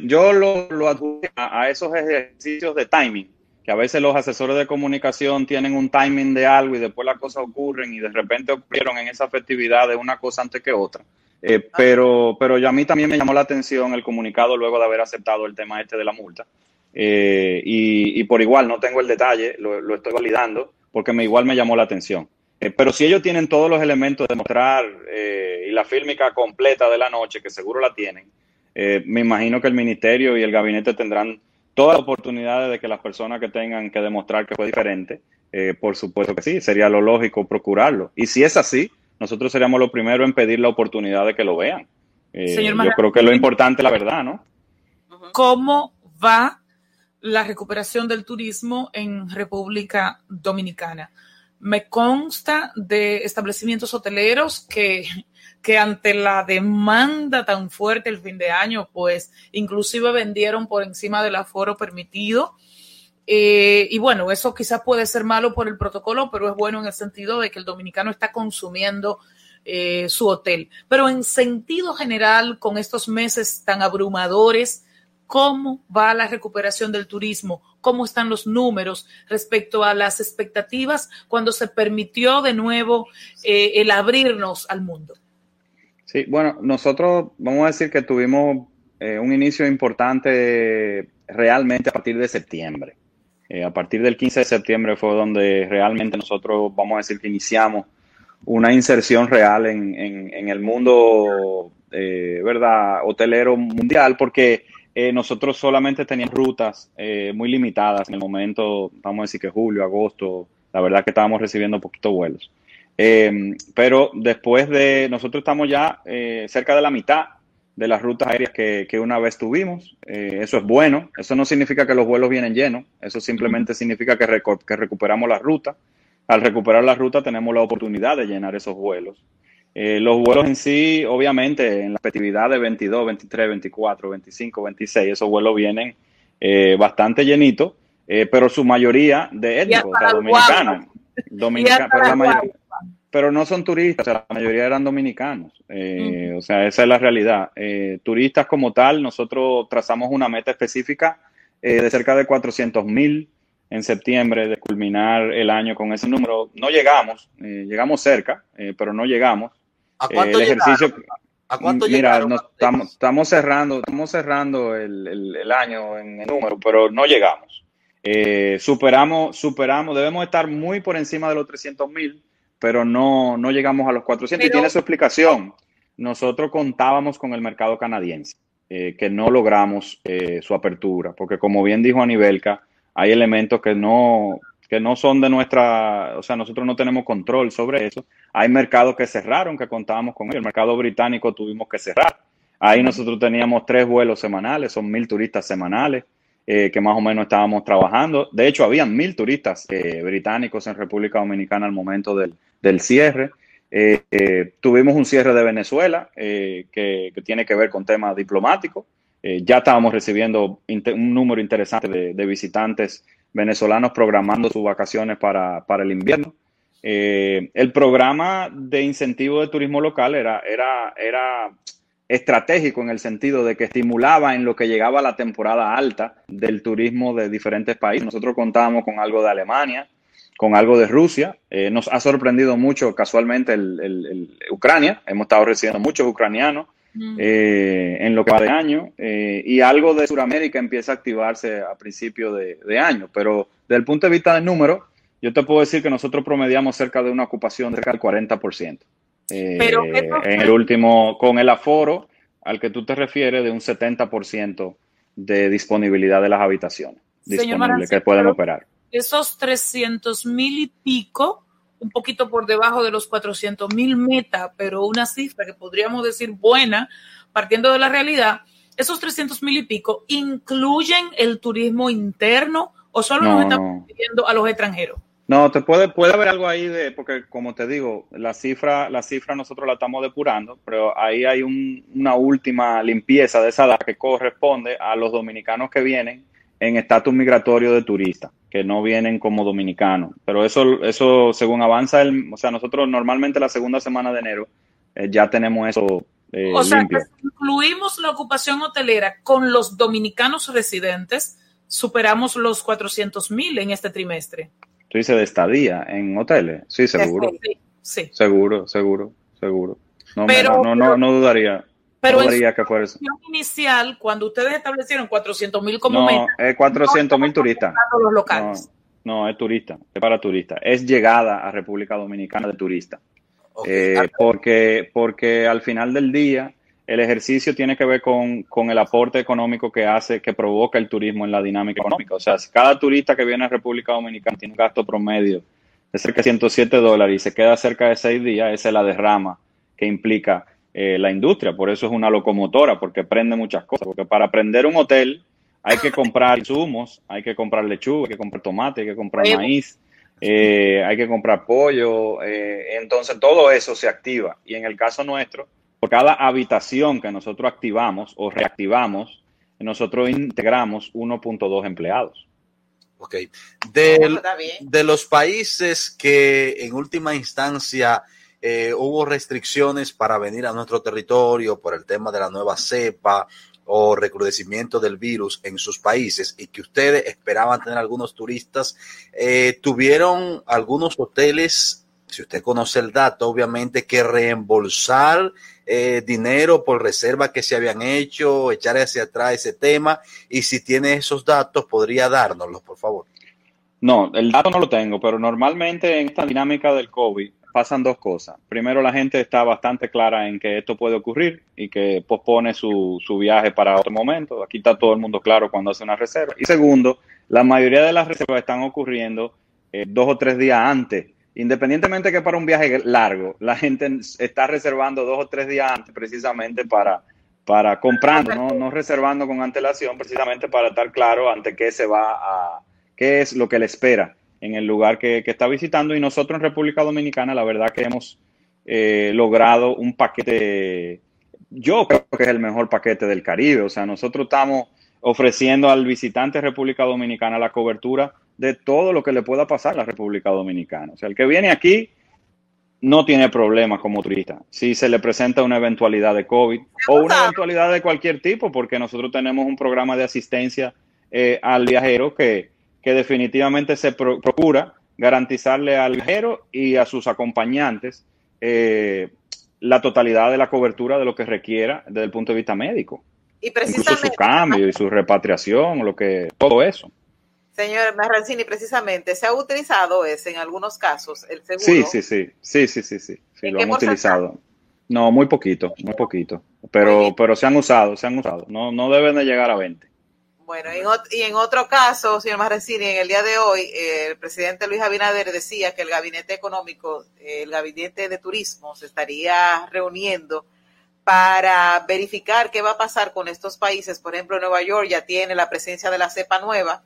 Yo lo, lo a esos ejercicios de timing, que a veces los asesores de comunicación tienen un timing de algo y después las cosas ocurren y de repente ocurrieron en esa festividad de una cosa antes que otra. Eh, pero, pero a mí también me llamó la atención el comunicado luego de haber aceptado el tema este de la multa. Eh, y, y por igual no tengo el detalle, lo, lo estoy validando, porque me igual me llamó la atención. Eh, pero si ellos tienen todos los elementos de mostrar eh, y la fílmica completa de la noche, que seguro la tienen, me imagino que el ministerio y el gabinete tendrán todas las oportunidades de que las personas que tengan que demostrar que fue diferente, eh, por supuesto que sí, sería lo lógico procurarlo. Y si es así, nosotros seríamos los primeros en pedir la oportunidad de que lo vean. Eh, Señor yo Manuel. creo que lo importante es la verdad, ¿no? ¿Cómo va la recuperación del turismo en República Dominicana? Me consta de establecimientos hoteleros que, que ante la demanda tan fuerte el fin de año, pues inclusive vendieron por encima del aforo permitido. Eh, y bueno, eso quizás puede ser malo por el protocolo, pero es bueno en el sentido de que el dominicano está consumiendo eh, su hotel. Pero en sentido general, con estos meses tan abrumadores, ¿cómo va la recuperación del turismo? ¿Cómo están los números respecto a las expectativas cuando se permitió de nuevo eh, el abrirnos al mundo? Sí, bueno, nosotros vamos a decir que tuvimos eh, un inicio importante realmente a partir de septiembre. Eh, a partir del 15 de septiembre fue donde realmente nosotros, vamos a decir que iniciamos una inserción real en, el mundo, eh, ¿verdad?, hotelero mundial, porque nosotros solamente teníamos rutas muy limitadas en el momento, vamos a decir que julio, agosto, la verdad que estábamos recibiendo poquitos vuelos. Eh, pero después de, nosotros estamos ya eh, cerca de la mitad de las rutas aéreas que, que una vez tuvimos. Eh, eso es bueno. Eso no significa que los vuelos vienen llenos. Eso simplemente significa que, reco- que recuperamos la ruta. Al recuperar la ruta tenemos la oportunidad de llenar esos vuelos. Eh, los vuelos en sí, obviamente, en la festividad de 22, 23, 24, 25, 26, esos vuelos vienen eh, bastante llenitos, pero su mayoría de étnicos, o sea, dominicanos. pero, la mayoría-. Pero no son turistas, o sea, la mayoría eran dominicanos. Eh, O sea, esa es la realidad. Eh, turistas como tal, nosotros trazamos una meta específica eh, de cerca de 400 mil en septiembre de culminar el año con ese número. No llegamos, eh, llegamos cerca, eh, pero no llegamos. ¿A Eh, cuánto el ejercicio, llegaron? ¿A cuánto mira, llegaron? nos estamos, estamos cerrando, estamos cerrando el, el- el año en el número, pero no llegamos. Eh, superamos, superamos, debemos estar muy por encima de los 300 mil, pero no, no llegamos a los 400 y tiene su explicación. Nosotros contábamos con el mercado canadiense, eh, que no logramos eh, su apertura, porque como bien dijo Anibelka, hay elementos que no, que no son de nuestra, o sea, nosotros no tenemos control sobre eso. Hay mercados que cerraron, que contábamos con ellos. El mercado británico tuvimos que cerrar. Ahí nosotros teníamos tres vuelos semanales, son mil turistas semanales, eh, que más o menos estábamos trabajando. De hecho, habían mil turistas eh, británicos en República Dominicana al momento del, del cierre. Eh, eh, tuvimos un cierre de Venezuela eh, que, tiene que ver con temas diplomáticos. Ya estábamos recibiendo un número interesante de, de visitantes venezolanos programando sus vacaciones para, para el invierno. El programa de incentivo de turismo local era, era, era estratégico en el sentido de que estimulaba en lo que llegaba la temporada alta del turismo de diferentes países. Nosotros contábamos con algo de Alemania, con algo de Rusia. Eh, nos ha sorprendido mucho casualmente el, el- el Ucrania. Hemos estado recibiendo muchos ucranianos eh, en lo que va de año eh, y algo de Sudamérica empieza a activarse a principio de, de año. Pero desde el punto de vista del número, yo te puedo decir que nosotros promediamos cerca de una ocupación de cerca del 40%. Eh, Pero, ¿qué en el último, con el aforo al que tú te refieres de un 70% de disponibilidad de las habitaciones disponibles que pueden operar. Esos 300 mil y pico un poquito por debajo de los 400 mil meta, pero una cifra que podríamos decir buena, partiendo de la realidad, esos 300 mil y pico incluyen el turismo interno o solo No, nos estamos pidiendo a los extranjeros. No, te puede, puede haber algo ahí de, porque como te digo, la cifra, la cifra nosotros la estamos depurando, pero ahí hay un- una última limpieza de esa edad que corresponde a los dominicanos que vienen en estatus migratorio de turista, que no vienen como dominicanos. Pero eso, eso según avanza el, o sea, nosotros normalmente la segunda semana de enero eh, ya tenemos eso eh, o sea, limpio. que incluimos la ocupación hotelera con los dominicanos residentes, superamos los 400 mil en este trimestre. Tú dices de estadía en hoteles, sí, seguro, Sí, sí. seguro, seguro, seguro. No, me- Pero- no, no, no dudaría, Pero en su inicial, cuando ustedes establecieron 400 mil como No, meta, es 400 mil turistas. buscando los locales. No, no, es turista, es para turistas. Es llegada a República Dominicana de turista. Eh, porque, porque al final del día, el ejercicio tiene que ver con, con el aporte económico que hace, que provoca el turismo en la dinámica económica. O sea, si cada turista que viene a República Dominicana tiene un gasto promedio de cerca de 107 dólares y se queda cerca de seis días, esa es la derrama que implica eh, la industria. Por eso es una locomotora, porque prende muchas cosas. Porque para prender un hotel hay que comprar insumos, hay que comprar lechuga, hay que comprar tomate, hay que comprar maíz, eh, hay que comprar pollo. eh, entonces todo eso se activa. Y en el caso nuestro, por cada habitación que nosotros activamos o reactivamos, nosotros integramos 1.2 empleados. Ok. Del- de los países que en última instancia eh, hubo restricciones para venir a nuestro territorio por el tema de la nueva cepa o recrudecimiento del virus en sus países y que ustedes esperaban tener algunos turistas, eh, tuvieron algunos hoteles, si usted conoce el dato, obviamente que reembolsar eh, dinero por reservas que se habían hecho, echar hacia atrás ese tema y si tiene esos datos podría dárnoslos, por favor. No, el dato no lo tengo, pero normalmente en esta dinámica del COVID pasan dos cosas. Primero, la gente está bastante clara en que esto puede ocurrir y que pospone su, su viaje para otro momento. Aquí está todo el mundo claro cuando hace una reserva. Y segundo, la mayoría de las reservas están ocurriendo eh, dos o tres días antes. Independientemente que para un viaje largo, la gente está reservando dos o tres días antes precisamente para, para comprando, ¿no? no reservando con antelación, precisamente para estar claro ante qué se va a, qué es lo que le espera en el lugar que, que está visitando. Y nosotros en República Dominicana, la verdad que hemos eh, logrado un paquete, yo creo que es el mejor paquete del Caribe. O sea, nosotros estamos ofreciendo al visitante de República Dominicana la cobertura de todo lo que le pueda pasar a la República Dominicana. O sea, el que viene aquí no tiene problemas como turista. Si se le presenta una eventualidad de COVID o una eventualidad de cualquier tipo, porque nosotros tenemos un programa de asistencia eh, al viajero que, que definitivamente se pro- procura garantizarle al viajero y a sus acompañantes eh, la totalidad de la cobertura de lo que requiera desde el punto de vista médico. Y Incluso su precisamente, cambio y su repatriación, lo que, todo eso. señor Marrancini, precisamente se ha utilizado ese en algunos casos, el seguro. Sí, sí, sí, sí, sí, sí, sí, sí, ¿En lo hemos utilizado. No, muy poquito, muy poquito, pero, pero se han usado, se han usado. No, no deben de llegar a 20. Bueno, y en, ot- y en otro caso, señor Marrancini, en el día de hoy, eh, el presidente Luis Abinader decía que el gabinete económico, eh, el gabinete de turismo, se estaría reuniendo para verificar qué va a pasar con estos países. Por ejemplo, Nueva York ya tiene la presencia de la cepa nueva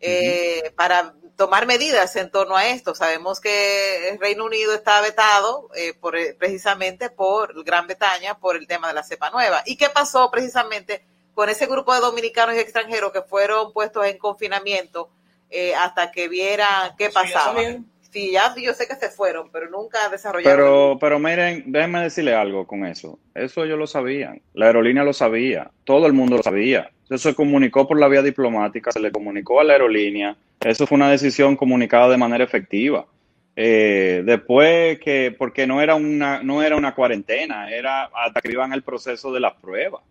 eh, para tomar medidas en torno a esto. Sabemos que el Reino Unido está vetado eh, por, precisamente por Gran Bretaña por el tema de la cepa nueva. ¿Y qué pasó precisamente con ese grupo de dominicanos y extranjeros que fueron puestos en confinamiento eh, hasta que vieran qué pasaba? Sí, ya yo sé que se fueron, pero nunca desarrollaron. Pero, pero miren, déjenme decirle algo con eso. Eso ellos lo sabían. La aerolínea lo sabía. Todo el mundo lo sabía. Eso se comunicó por la vía diplomática, se le comunicó a la aerolínea. Eso fue una decisión comunicada de manera efectiva. Eh, después que, porque no era una, no era una cuarentena, era hasta que iban el proceso de las pruebas.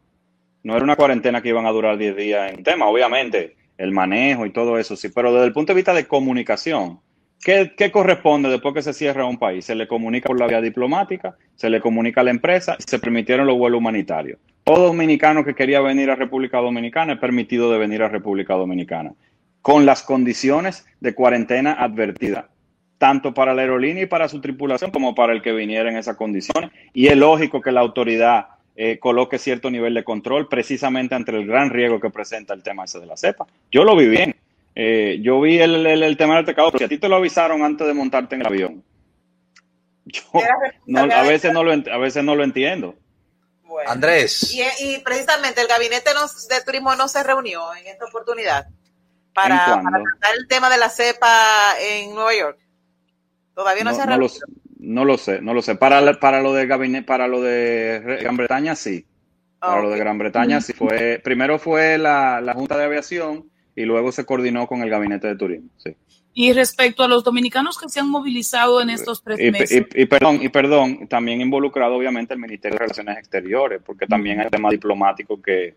No era una cuarentena que iban a durar 10 días en tema, obviamente, el manejo y todo eso, sí, pero desde el punto de vista de comunicación, ¿Qué, qué corresponde después que se cierra un país? Se le comunica por la vía diplomática, se le comunica a la empresa y se permitieron los vuelos humanitarios. Todo dominicano que quería venir a República Dominicana es permitido de venir a República Dominicana, con las condiciones de cuarentena advertida. tanto para la aerolínea y para su tripulación como para el que viniera en esas condiciones. Y es lógico que la autoridad eh, coloque cierto nivel de control precisamente ante el gran riesgo que presenta el tema ese de la cepa. Yo lo vi bien. Eh, yo vi el, el, el tema del tecado, pero si a ti te lo avisaron antes de montarte en el avión, yo no, a, veces no lo, ent- a veces no lo entiendo. Andrés. Y, y precisamente el gabinete no- de turismo no se reunió en esta oportunidad para, tratar el tema de la cepa en Nueva York. Todavía no, No, se ha reunido. no lo sé, no lo sé. Para, la- para lo de gabinete, para lo de Re- Gran Bretaña, sí. Para lo de Gran Bretaña, sí fue. Primero fue la, la Junta de Aviación y luego se coordinó con el Gabinete de Turismo. Sí. Y respecto a los dominicanos que se han movilizado en estos tres Y, meses, y- y perdón, y perdón, también involucrado obviamente el Ministerio de Relaciones Exteriores, porque también hay un tema diplomático que,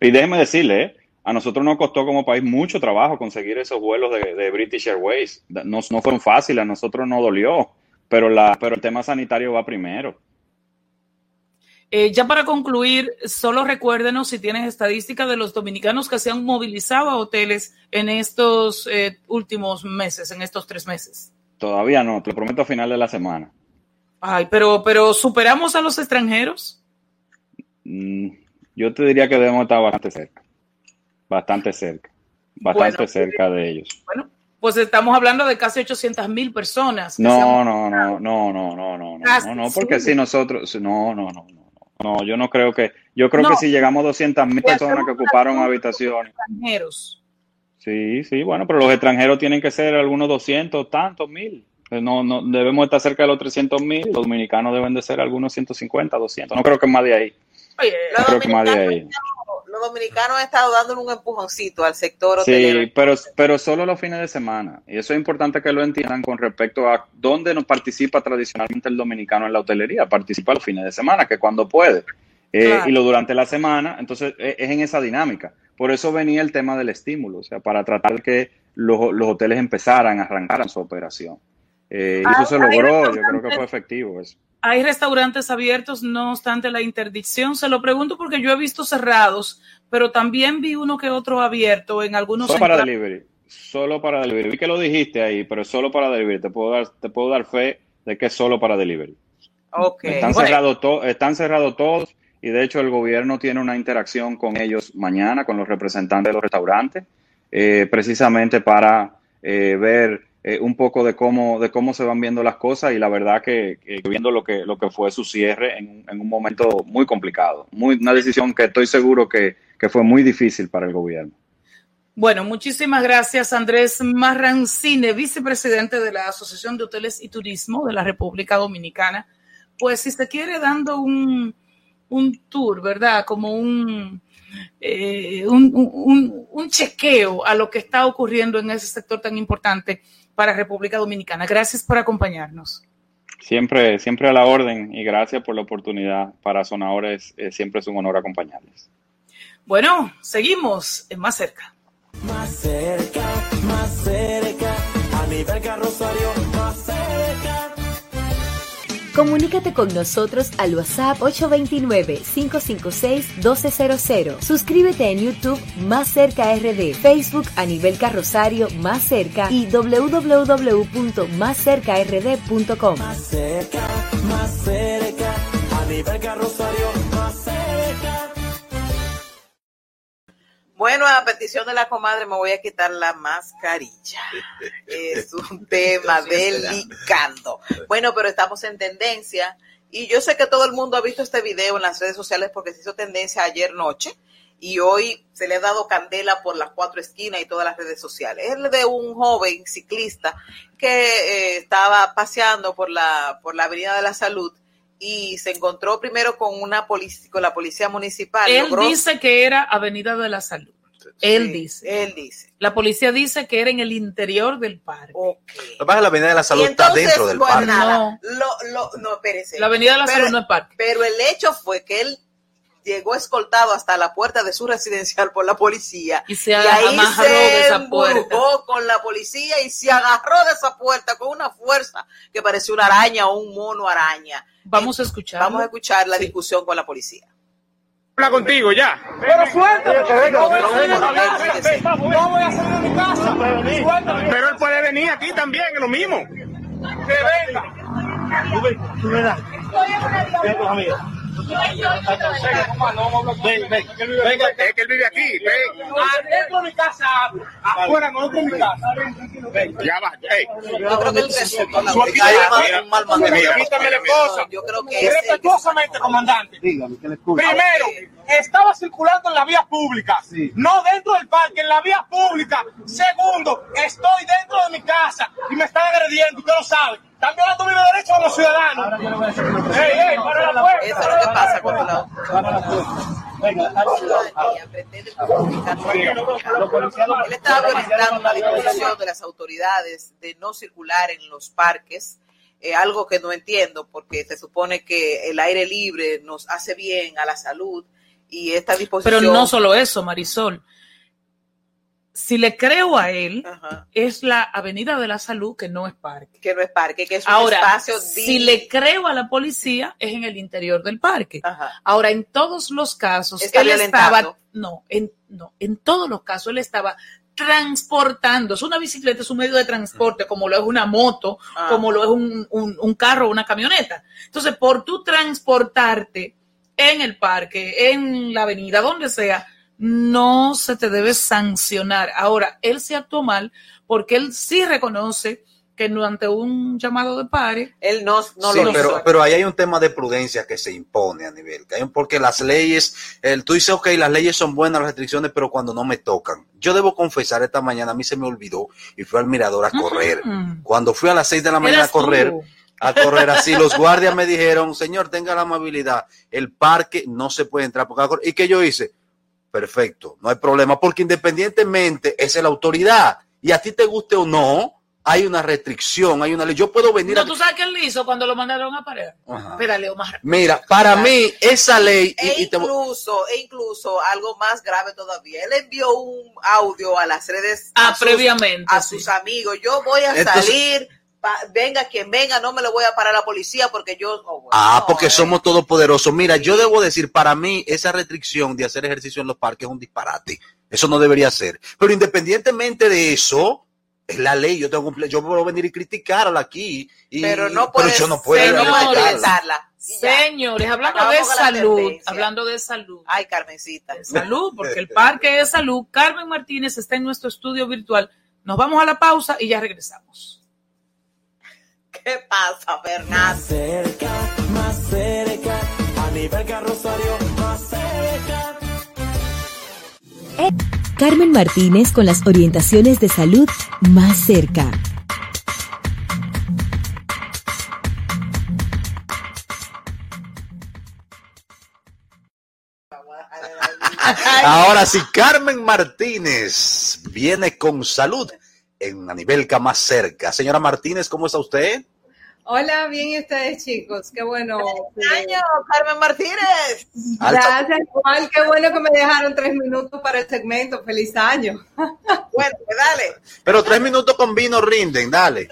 y déjeme decirle, ¿eh? a nosotros nos costó como país mucho trabajo conseguir esos vuelos de, de British Airways. No, no fueron fáciles, a nosotros no dolió, pero, la, pero el tema sanitario va primero. eh, ya para concluir, solo recuérdenos si tienes estadística de los dominicanos que se han movilizado a hoteles en estos eh, últimos meses, en estos tres meses. Todavía no, te lo prometo a final de la semana. Ay, pero, pero superamos a los extranjeros. Mm, yo te diría que debemos estar bastante cerca, bastante cerca, bastante Bueno. cerca de ellos. Pues estamos hablando de casi 800 mil personas. No, no, no, no, no, no, no, no, no, porque si nosotros, no, no, no, no, no, yo no creo que, yo creo No. que si llegamos a 200 mil personas que ocuparon habitaciones, extranjeros. sí, sí, bueno, pero los extranjeros tienen que ser algunos 200, tantos mil, no, no, debemos estar cerca de los 300 mil, los dominicanos deben de ser algunos 150, 200, no creo que más de ahí, Oye, no creo que más de ahí. Los dominicanos han estado dándole un empujoncito al sector hotelero. Sí, pero, pero solo los fines de semana. Y eso es importante que lo entiendan con respecto a dónde nos participa tradicionalmente el dominicano en la hotelería. Participa los fines de semana, que cuando puede. Eh, Claro. Y lo durante la semana, entonces eh, es en esa dinámica. Por eso venía el tema del estímulo, o sea, para tratar que los, los hoteles empezaran, arrancaran su operación. Eh, y eso Ay, se logró, yo creo que fue efectivo eso. Hay restaurantes abiertos, no obstante la interdicción. Se lo pregunto porque yo he visto cerrados, pero también vi uno que otro abierto en algunos Solo para delivery. Solo para delivery. Vi que lo dijiste ahí, pero es solo para delivery. Te puedo dar, te puedo dar fe de que es solo para delivery. Ok. Están Bueno, cerrados to- están cerrados todos y de hecho el gobierno tiene una interacción con ellos mañana, con los representantes de los restaurantes, eh, precisamente para eh, ver eh, un poco de cómo, de cómo se van viendo las cosas y la verdad que, viendo lo que, lo que fue su cierre en, un- en un momento muy complicado, muy, una decisión que estoy seguro que, que fue muy difícil para el gobierno. Bueno, muchísimas gracias, Andrés Marrancine, vicepresidente de la Asociación de Hoteles y Turismo de la República Dominicana. Pues si se quiere dando un, un tour, ¿verdad? Como un, eh, un- un chequeo a lo que está ocurriendo en ese sector tan importante para República Dominicana. Gracias por acompañarnos. Siempre, siempre a la orden y gracias por la oportunidad. Para Sonadores eh, siempre es un honor acompañarles. Bueno, seguimos en más cerca. Más cerca, más cerca, a nivel carrosario, más cerca. Comunícate con nosotros al WhatsApp 829-556-1200. Suscríbete en YouTube Más Cerca RD, Facebook a nivel carrosario Más Cerca y www.máscercard.com. Más cerca, más cerca, a nivel carrosario, Bueno, a petición de la comadre me voy a quitar la mascarilla. Es un tema delicado. Bueno, pero estamos en tendencia y yo sé que todo el mundo ha visto este video en las redes sociales porque se hizo tendencia ayer noche y hoy se le ha dado candela por las cuatro esquinas y todas las redes sociales. Es de un joven ciclista que eh, estaba paseando por la, por la Avenida de la Salud y se encontró primero con una polic- con la policía municipal. Él Logró- dice que era Avenida de la Salud. Él Sí, dice. Él dice. La policía dice que era en el interior del parque. Lo que pasa es que la Avenida de la Salud entonces, está dentro del bueno, parque. nada, No. Lo, lo, no, espérese. La Avenida de la Pero- Salud no es parque. Pero el hecho fue que él llegó escoltado hasta la puerta de su residencial por la policía. Y se ahí amarró de esa puerta. con la policía y se agarró de esa puerta con una fuerza que parecía una araña o un mono araña. Vamos a escuchar. Vamos a escuchar la discusión con la policía. Habla contigo ya. Pero suéltame. No voy a No salir de mi voy a casa. salir de mi casa. Pero él puede venir aquí también, es lo mismo. que venga. Tú verás. Ven con amiga. Ven, ven. Venga, es que él vive aquí. Ven. Adentro de mi casa hablo. Afuera, no dentro de mi casa. Ven, ya va. Ey. Yo creo que actividad. Hay un mal manejo. Quítame la esposa. Yo creo que Respetuosamente, comandante. Dígame, que le escucho. Primero, estaba circulando en la vía pública, no dentro del parque, en la vía pública. Segundo, estoy dentro de mi casa y me están agrediendo, usted lo sabe. Están violando mis derechos como ciudadanos. Ey, ey, para la puerta. Eso es lo que pasa cuando la Él estaba solicitando una disposición de las autoridades de no circular en los parques, eh, algo que no entiendo porque se supone que el aire libre nos hace bien a la salud y esta disposición... Pero no solo eso, Marisol. Si le creo a él, es la Avenida de la Salud, que no es parque. Que no es parque, que es un Ahora, espacio si le creo a la policía, es en el interior del parque. Ahora, en todos los casos, Está él violentando. estaba, no, en, no, en todos los casos, él estaba transportando, es una bicicleta, es un medio de transporte, como lo es una moto, Ah. como lo es un, un, un carro o una camioneta. Entonces, por tú transportarte en el parque, en la avenida, donde sea, no se te debe sancionar. Ahora, él se actuó mal porque él sí reconoce que no ante un llamado de pare, él no, sí, pero, pero ahí hay un tema de prudencia que se impone a nivel, que hay un- porque las leyes, el, tú dices, ok, las leyes son buenas, las restricciones, pero cuando no me tocan. Yo debo confesar, esta mañana a mí se me olvidó y fui al mirador a correr. Cuando fui a las seis de la mañana a tú. correr, a correr así, los guardias me dijeron, señor, tenga la amabilidad, el parque no se puede entrar. Porque, ¿Y qué yo hice? Perfecto, no hay problema, porque independientemente es la autoridad y a ti te guste o no, hay una restricción, hay una ley. Yo puedo venir No, a... tú sabes qué él hizo cuando lo mandaron a pared. Espérale, Omar. Mira, para mí esa ley... y- E y te- incluso, e incluso algo más grave todavía. Él envió un audio a las redes Ah, a sus- previamente, a sí. sus amigos. Yo voy a Entonces- salir, venga quien venga, no me lo voy a parar la policía porque yo. oh, bueno, Ah, porque eh. somos todopoderosos. Mira, yo debo decir, para mí esa restricción de hacer ejercicio en los parques es un disparate. Eso no debería ser. Pero independientemente de eso, es la ley. Yo tengo yo puedo venir y criticarla aquí. y- Pero no pero puedes- yo no puedo pero ya. Señores, hablando Acabamos de salud, hablando de salud. Ay, Carmencita. Salud, porque el parque es salud. Carmen Martínez está en nuestro estudio virtual. Nos vamos a la pausa y ya regresamos. ¿Qué pasa, Fernando? Más cerca, más cerca, a nivel carrosario, más cerca. Carmen Martínez con las orientaciones de salud más cerca. Ahora sí, Carmen Martínez viene con salud en Anibelca más cerca. Señora Martínez, ¿cómo está usted? Hola, bien y ustedes chicos, qué bueno. año, Carmen Martínez. Gracias, igual, qué bueno que me dejaron tres minutos para el segmento. Feliz año. Bueno, pues dale. Pero tres minutos con vino rinden, dale.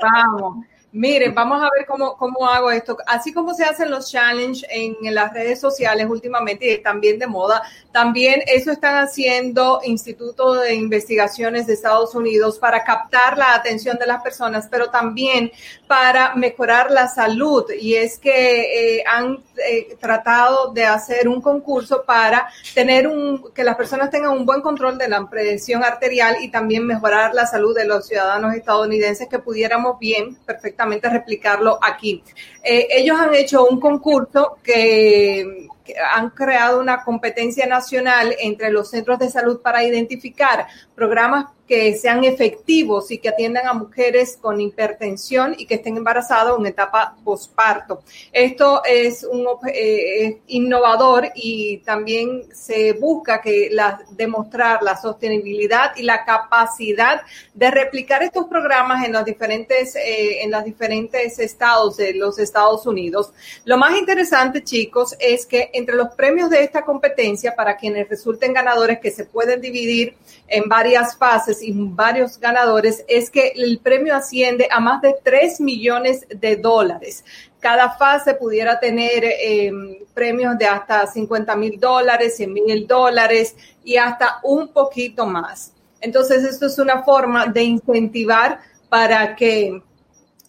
Vamos. Miren, vamos a ver cómo, cómo hago esto. Así como se hacen los challenges en, las redes sociales últimamente y también de moda, también eso están haciendo institutos de investigaciones de Estados Unidos para captar la atención de las personas, pero también para mejorar la salud. Y es que eh, han eh, tratado de hacer un concurso para tener un, que las personas tengan un buen control de la presión arterial y también mejorar la salud de los ciudadanos estadounidenses que pudiéramos bien, perfectamente replicarlo aquí. Eh, ellos han hecho un concurso que, han creado una competencia nacional entre los centros de salud para identificar programas que sean efectivos y que atiendan a mujeres con hipertensión y que estén embarazadas en etapa posparto. Esto es un eh, innovador y también se busca que demostrar la sostenibilidad y la capacidad de replicar estos programas en los diferentes eh, en los diferentes estados de los Estados Unidos. Lo más interesante, chicos, es que entre los premios de esta competencia para quienes resulten ganadores que se pueden dividir en varias fases y varios ganadores es que el premio asciende a más de 3 millones de dólares. Cada fase pudiera tener eh, premios de hasta 50 mil dólares, 100 mil dólares y hasta un poquito más. Entonces, esto es una forma de incentivar para que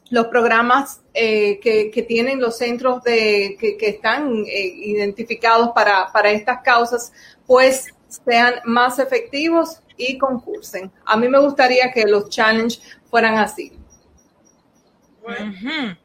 los programas eh, que, que, tienen los centros de, que, que están eh, identificados para, para estas causas, pues sean más efectivos y concursen. A mí me gustaría que los challenge fueran así. Bueno. Uh -huh.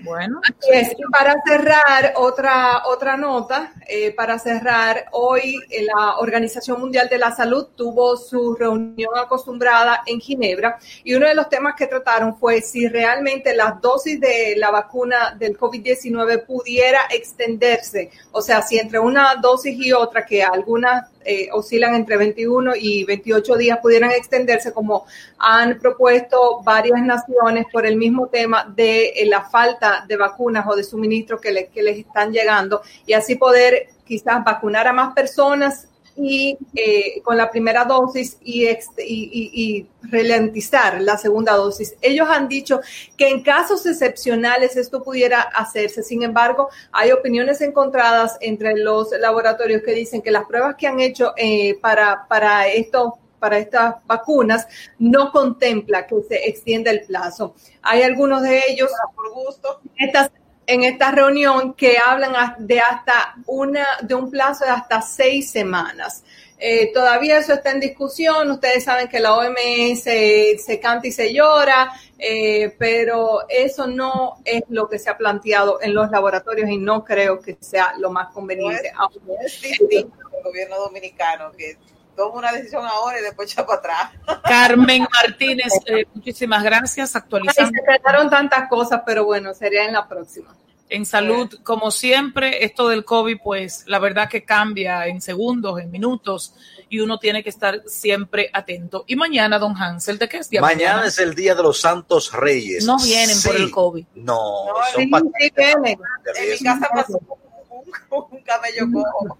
Bueno. Es, para cerrar, otra, otra nota, eh, para cerrar, hoy eh, la Organización Mundial de la Salud tuvo su reunión acostumbrada en Ginebra y uno de los temas que trataron fue si realmente las dosis de la vacuna del COVID-19 pudiera extenderse, o sea, si entre una dosis y otra, que algunas eh, oscilan entre 21 y 28 días pudieran extenderse, como han propuesto varias naciones por el mismo tema de eh, la falta de vacunas o de suministros que, le, que les están llegando y así poder quizás vacunar a más personas y eh, con la primera dosis y, y, y, y, ralentizar la segunda dosis. Ellos han dicho que en casos excepcionales esto pudiera hacerse. Sin embargo, hay opiniones encontradas entre los laboratorios que dicen que las pruebas que han hecho eh, para, para esto para estas vacunas no contempla que se extienda el plazo. Hay algunos de ellos por gusto estas en esta reunión que hablan de hasta una, de un plazo de hasta seis semanas. Eh, todavía eso está en discusión. Ustedes saben que la OMS se, se canta y se llora, eh, pero eso no es lo que se ha planteado en los laboratorios y no creo que sea lo más conveniente. No es, no es distinto el gobierno dominicano que toma una decisión ahora y después echa para atrás. Carmen Martínez, eh, muchísimas gracias. Actualizando. Ay, se trataron tantas cosas, pero bueno, sería en la próxima. En salud, como siempre, esto del COVID, pues la verdad que cambia en segundos, en minutos, y uno tiene que estar siempre atento. Y mañana, don Hansel, ¿de qué es día? Mañana, mañana? es el Día de los Santos Reyes. No vienen sí. por el COVID. No, no son sí. En mi casa pasó un, un camello cojo.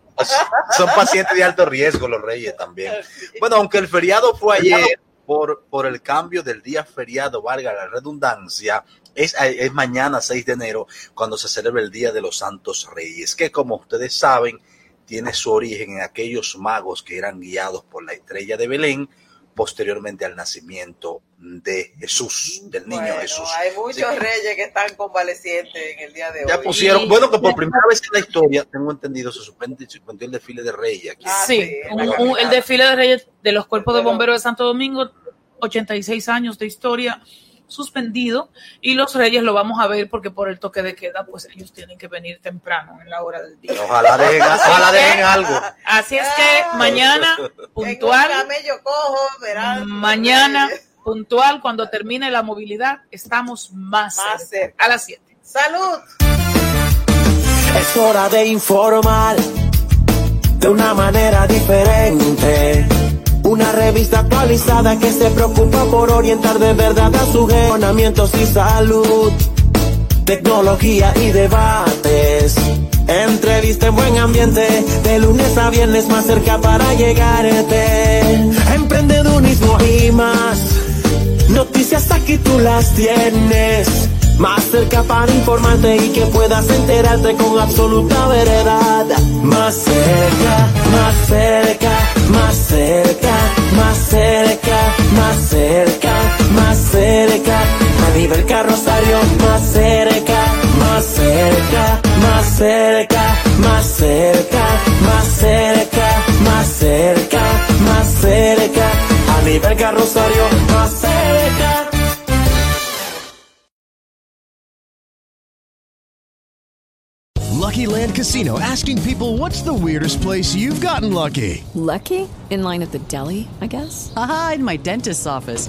Son pacientes de alto riesgo los reyes también. Bueno, aunque el feriado fue ayer por, por el cambio del día feriado, valga la redundancia, es, es, mañana 6 de enero cuando se celebra el Día de los Santos Reyes, que como ustedes saben, tiene su origen en aquellos magos que eran guiados por la estrella de Belén posteriormente al nacimiento de Jesús, del niño bueno, Jesús. Hay muchos sí. reyes que están convalecientes en el día de ya hoy. pusieron, y... bueno, que por primera vez en la historia, tengo entendido, se suspendió, el desfile de reyes. Aquí. Ah, sí, sí un, un, el desfile de reyes de los cuerpos de bomberos de Santo Domingo, 86 años de historia suspendido y los reyes lo vamos a ver porque por el toque de queda pues ellos tienen que venir temprano en la hora del día. Ojalá dejen, ojalá dejen algo. Así es que mañana puntual, cojo, verán, mañana puntual cuando termine la movilidad estamos más, más cerca, cerca. a las 7. Salud. Es hora de informar de una manera diferente. Una revista actualizada que se preocupa por orientar de verdad a sus gestionamientos y salud. Tecnología y debates. Entrevista en buen ambiente. De lunes a viernes más cerca para llegarte. Emprendedurismo y más. Noticias aquí tú las tienes. Más cerca para informarte y que puedas enterarte con absoluta veredad. Más cerca, más cerca, más cerca, más cerca, más cerca, más cerca. A nivel más cerca, más cerca, cerca, más cerca, más cerca, más cerca, más cerca. A nivel carrosario, más cerca. Lucky Land Casino asking people what's the weirdest place you've gotten lucky? Lucky? In line at the deli, I guess? Aha, in my dentist's office.